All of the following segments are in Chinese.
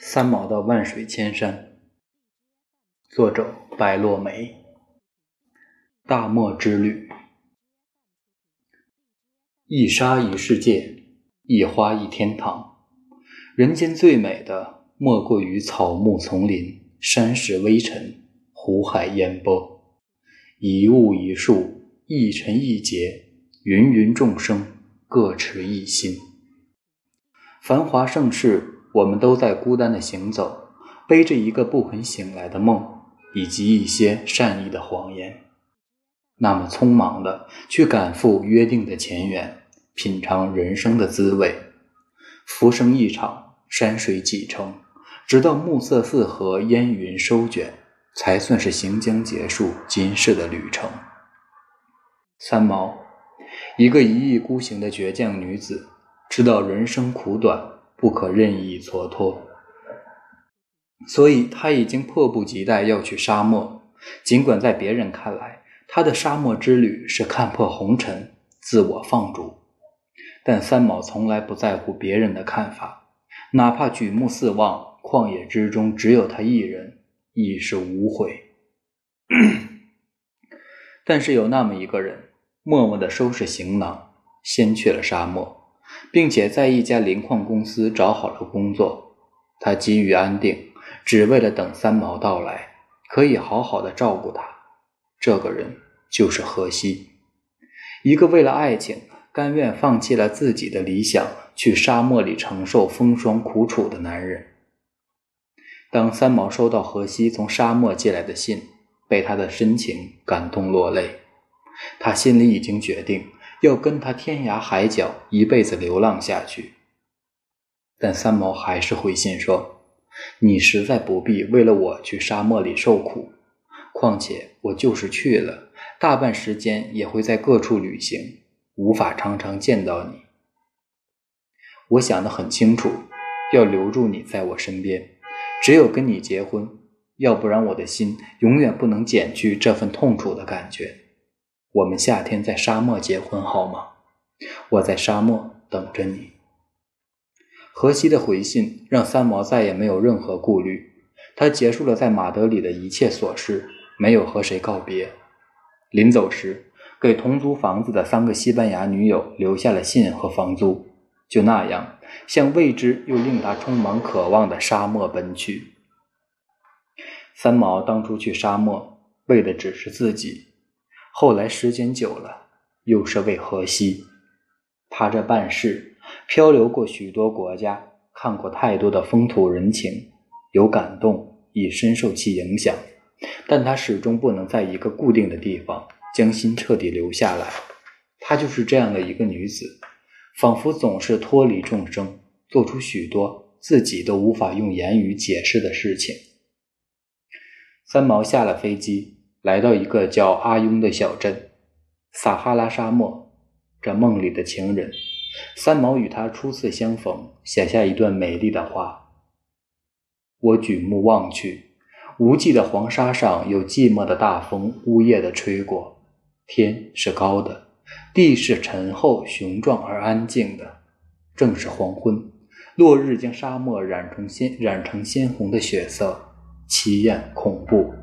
三毛的万水千山，作者白落梅。大漠之旅，一沙一世界，一花一天堂。人间最美的，莫过于草木丛林、山石微尘、湖海烟波。一物一树，一尘一劫，芸芸众生，各持一心。繁华盛世。我们都在孤单的行走，背着一个不肯醒来的梦，以及一些善意的谎言。那么匆忙的去赶赴约定的前缘，品尝人生的滋味。浮生一场，山水几程，直到暮色四合，烟云收卷，才算是行将结束今世的旅程。三毛，一个一意孤行的倔强女子，知道人生苦短。不可任意蹉跎，所以他已经迫不及待要去沙漠。尽管在别人看来，他的沙漠之旅是看破红尘、自我放逐，但三毛从来不在乎别人的看法，哪怕举目四望，旷野之中只有他一人，亦是无悔。但是有那么一个人，默默地收拾行囊，先去了沙漠。并且在一家磷矿公司找好了工作，他急于安定，只为了等三毛到来，可以好好的照顾他。这个人就是荷西，一个为了爱情甘愿放弃了自己的理想，去沙漠里承受风霜苦楚的男人。当三毛收到荷西从沙漠寄来的信，被他的深情感动落泪，他心里已经决定。要跟他天涯海角，一辈子流浪下去。但三毛还是回信说：“你实在不必为了我去沙漠里受苦。况且我就是去了，大半时间也会在各处旅行，无法常常见到你。我想得很清楚，要留住你在我身边，只有跟你结婚，要不然我的心永远不能减去这份痛楚的感觉。”我们夏天在沙漠结婚好吗？我在沙漠等着你。荷西的回信让三毛再也没有任何顾虑，他结束了在马德里的一切琐事，没有和谁告别。临走时，给同租房子的三个西班牙女友留下了信和房租，就那样向未知又令他充满渴望的沙漠奔去。三毛当初去沙漠，为的只是自己。后来时间久了，又是为荷西。他这半世漂流过许多国家，看过太多的风土人情，有感动，已深受其影响。但他始终不能在一个固定的地方将心彻底留下来。她就是这样的一个女子，仿佛总是脱离众生，做出许多自己都无法用言语解释的事情。三毛下了飞机。来到一个叫阿雍的小镇，撒哈拉沙漠。这梦里的情人，三毛与他初次相逢，写下一段美丽的话。我举目望去，无际的黄沙上有寂寞的大风呜咽的吹过。天是高的，地是沉厚雄壮而安静的。正是黄昏，落日将沙漠染成鲜染成鲜红的血色，奇艳恐怖。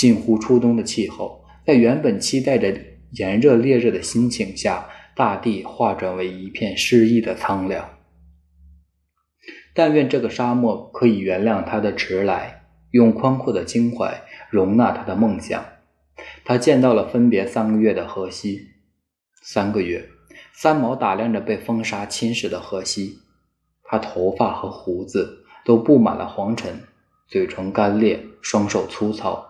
近乎初冬的气候，在原本期待着炎热烈日的心情下，大地化转为一片诗意的苍凉。但愿这个沙漠可以原谅他的迟来，用宽阔的襟怀容纳他的梦想。他见到了分别三个月的荷西。三个月，三毛打量着被风沙侵蚀的荷西，他头发和胡子都布满了黄尘，嘴唇干裂，双手粗糙。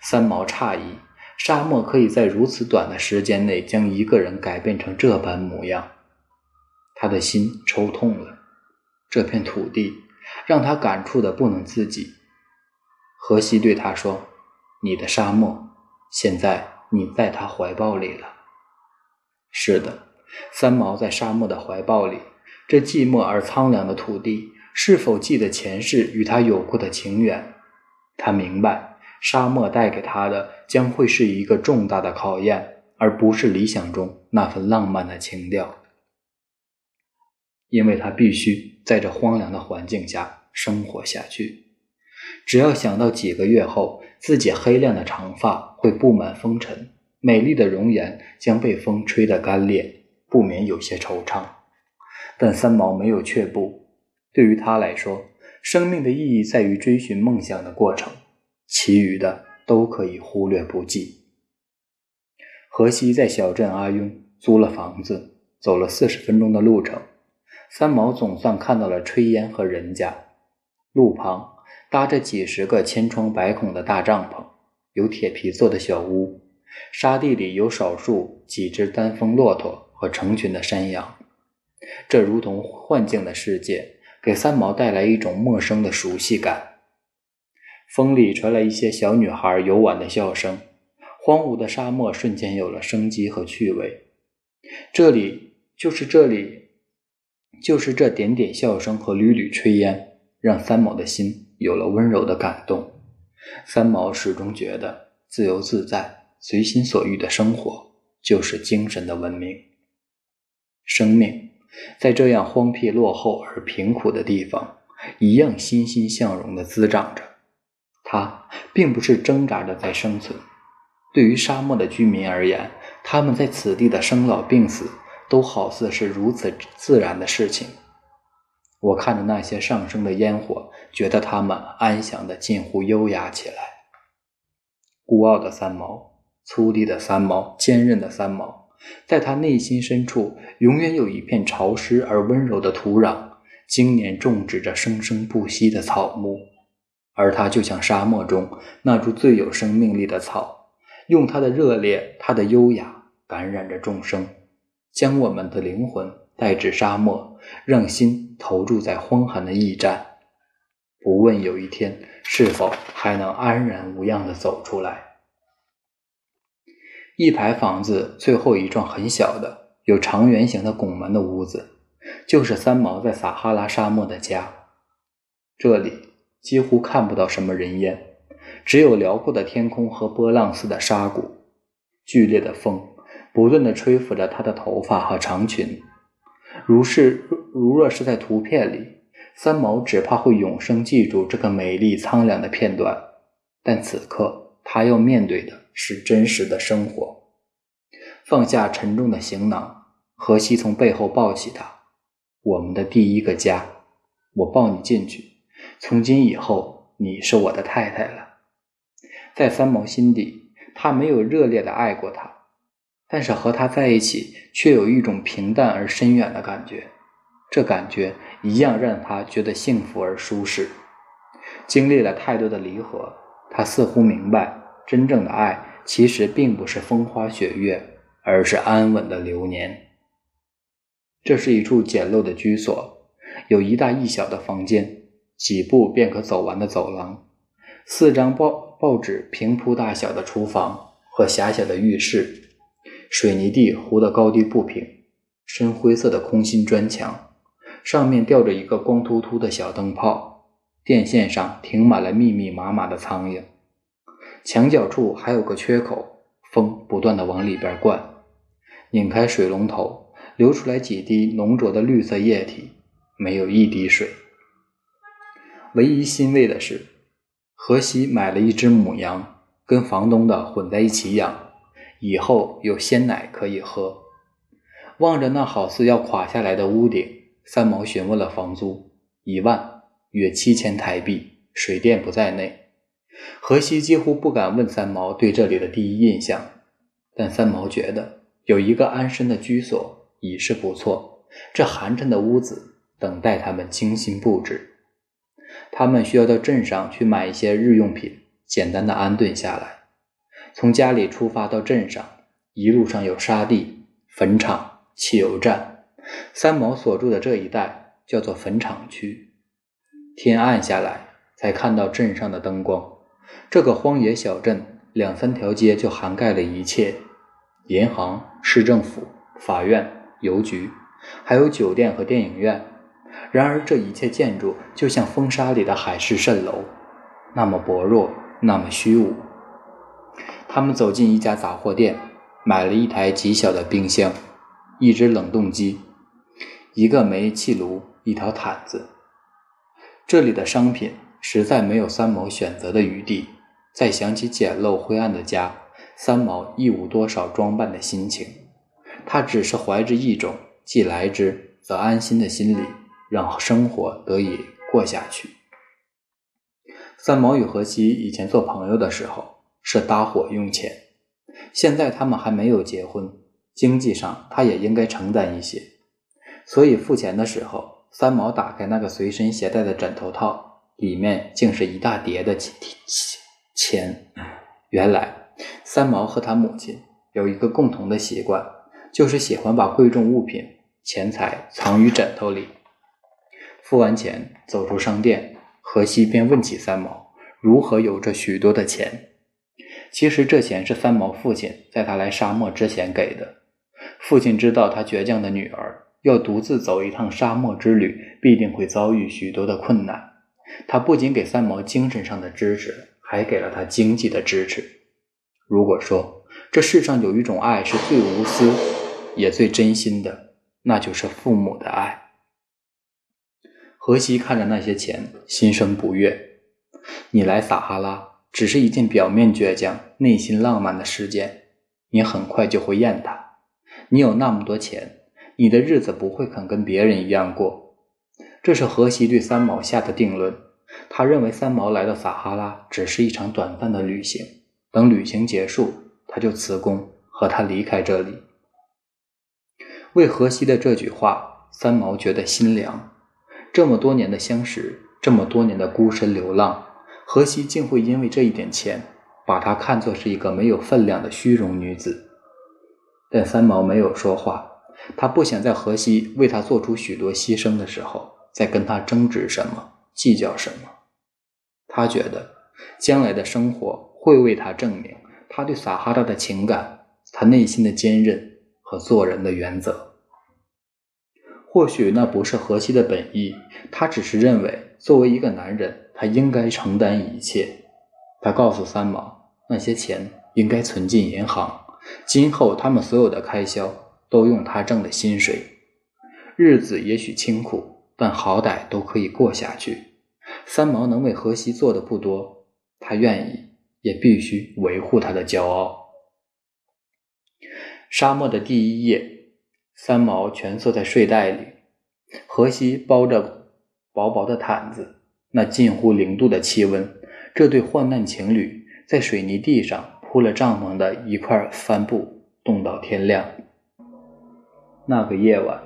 三毛诧异，沙漠可以在如此短的时间内将一个人改变成这般模样。他的心抽痛了，这片土地让他感触的不能自己。荷西对他说：“你的沙漠，现在你在他怀抱里了。”是的，三毛在沙漠的怀抱里。这寂寞而苍凉的土地，是否记得前世与他有过的情缘？他明白。沙漠带给他的将会是一个重大的考验，而不是理想中那份浪漫的情调。因为他必须在这荒凉的环境下生活下去。只要想到几个月后自己黑亮的长发会布满风尘，美丽的容颜将被风吹得干裂，不免有些惆怅。但三毛没有却步，对于他来说，生命的意义在于追寻梦想的过程，其余的都可以忽略不计。荷西在小镇阿雍租了房子，走了四十分钟的路程，三毛总算看到了炊烟和人家。路旁搭着几十个千疮百孔的大帐篷，有铁皮做的小屋，沙地里有少数几只单峰骆驼和成群的山羊。这如同幻境的世界，给三毛带来一种陌生的熟悉感。风里传来一些小女孩游玩的笑声，荒芜的沙漠瞬间有了生机和趣味。这里就是这里，就是这点点笑声和缕缕炊烟，让三毛的心有了温柔的感动。三毛始终觉得，自由自在、随心所欲的生活，就是精神的文明。生命。在这样荒僻、落后而贫苦的地方，一样欣欣向荣地滋长着。它并不是挣扎着在生存。对于沙漠的居民而言，他们在此地的生老病死，都好似是如此自然的事情。我看着那些上升的烟火，觉得他们安详的近乎优雅起来。孤傲的三毛，粗粝的三毛，坚韧的三毛。在他内心深处，永远有一片潮湿而温柔的土壤，经年种植着生生不息的草木，而它就像沙漠中那株最有生命力的草，用它的热烈、它的优雅感染着众生，将我们的灵魂带至沙漠，让心投注在荒寒的驿站，不问有一天是否还能安然无恙地走出来。一排房子最后一幢很小的、有长圆形的拱门的屋子，就是三毛在撒哈拉沙漠的家。这里几乎看不到什么人烟，只有辽阔的天空和波浪似的沙谷。剧烈的风不断地吹拂着她的头发和长裙。如是，如若是在图片里，三毛只怕会永生记住这个美丽苍凉的片段。但此刻，他要面对的。是真实的生活。放下沉重的行囊，荷西从背后抱起他。我们的第一个家，我抱你进去。从今以后，你是我的太太了。在三毛心底，他没有热烈的爱过她，但是和她在一起，却有一种平淡而深远的感觉。这感觉一样让他觉得幸福而舒适。经历了太多的离合，他似乎明白。真正的爱其实并不是风花雪月，而是安稳的流年。这是一处简陋的居所，有一大一小的房间，几步便可走完的走廊，四张报报纸平铺大小的厨房和狭小的浴室，水泥地糊得高低不平，深灰色的空心砖墙，上面吊着一个光秃秃的小灯泡，电线上停满了密密麻麻的苍蝇。墙角处还有个缺口，风不断的往里边灌。拧开水龙头，流出来几滴浓浊的绿色液体，没有一滴水。唯一欣慰的是，荷西买了一只母羊，跟房东的混在一起养，以后有鲜奶可以喝。望着那好似要垮下来的屋顶，三毛询问了房租，一万，约七千台币，水电不在内。荷西几乎不敢问三毛对这里的第一印象，但三毛觉得有一个安身的居所已是不错。这寒碜的屋子等待他们精心布置。他们需要到镇上去买一些日用品，简单的安顿下来。从家里出发到镇上，一路上有沙地、坟场、汽油站。三毛所住的这一带叫做坟场区。天暗下来，才看到镇上的灯光。这个荒野小镇，两三条街就涵盖了一切：银行、市政府、法院、邮局，还有酒店和电影院。然而，这一切建筑就像风沙里的海市蜃楼，那么薄弱，那么虚无。他们走进一家杂货店，买了一台极小的冰箱、一只冷冻机、一个煤气炉、一条毯子。这里的商品实在没有三毛选择的余地。再想起简陋灰暗的家，三毛一无多少装扮的心情。他只是怀着一种既来之则安心的心理，让生活得以过下去。三毛与荷西以前做朋友的时候是搭伙用钱，现在他们还没有结婚，经济上他也应该承担一些，所以付钱的时候，三毛打开那个随身携带的枕头套，里面竟是一大叠的钱。钱，原来三毛和他母亲有一个共同的习惯，就是喜欢把贵重物品、钱财藏于枕头里。付完钱，走出商店，荷西便问起三毛如何有着许多的钱。其实这钱是三毛父亲在他来沙漠之前给的。父亲知道他倔强的女儿要独自走一趟沙漠之旅，必定会遭遇许多的困难。他不仅给三毛精神上的支持。还给了他经济的支持。如果说这世上有一种爱是最无私也最真心的，那就是父母的爱。荷西看着那些钱，心生不悦。你来撒哈拉只是一件表面倔强、内心浪漫的事件，你很快就会厌它。你有那么多钱，你的日子不会肯跟别人一样过。这是荷西对三毛下的定论。他认为三毛来到撒哈拉只是一场短暂的旅行，等旅行结束，他就辞工和他离开这里。为荷西的这句话，三毛觉得心凉。这么多年的相识，这么多年的孤身流浪，荷西竟会因为这一点钱，把她看作是一个没有分量的虚荣女子。但三毛没有说话，他不想在荷西为他做出许多牺牲的时候，再跟他争执什么。计较什么？他觉得将来的生活会为他证明他对撒哈拉的情感，他内心的坚韧和做人的原则。或许那不是荷西的本意，他只是认为作为一个男人，他应该承担一切。他告诉三毛，那些钱应该存进银行，今后他们所有的开销都用他挣的薪水。日子也许清苦。但好歹都可以过下去。三毛能为荷西做的不多，他愿意，也必须维护他的骄傲。沙漠的第一夜，三毛蜷缩在睡袋里，荷西包着薄薄的毯子，那近乎零度的气温，这对患难情侣在水泥地上铺了帐篷的一块帆布，冻到天亮。那个夜晚。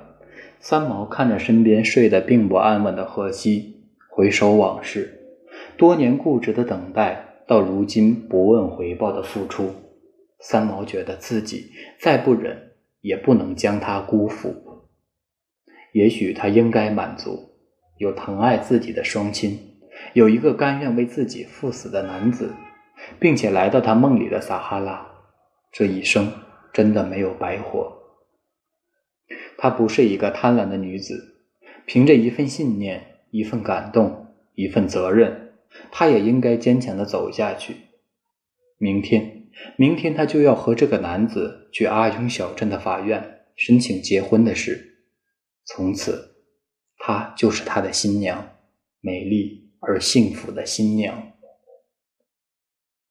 三毛看着身边睡得并不安稳的荷西，回首往事，多年固执的等待，到如今不问回报的付出，三毛觉得自己再不忍，也不能将他辜负。也许他应该满足，有疼爱自己的双亲，有一个甘愿为自己赴死的男子，并且来到他梦里的撒哈拉，这一生真的没有白活。她不是一个贪婪的女子，凭着一份信念、一份感动、一份责任，她也应该坚强的走下去。明天，明天她就要和这个男子去阿勇小镇的法院申请结婚的事。从此，她就是他的新娘，美丽而幸福的新娘。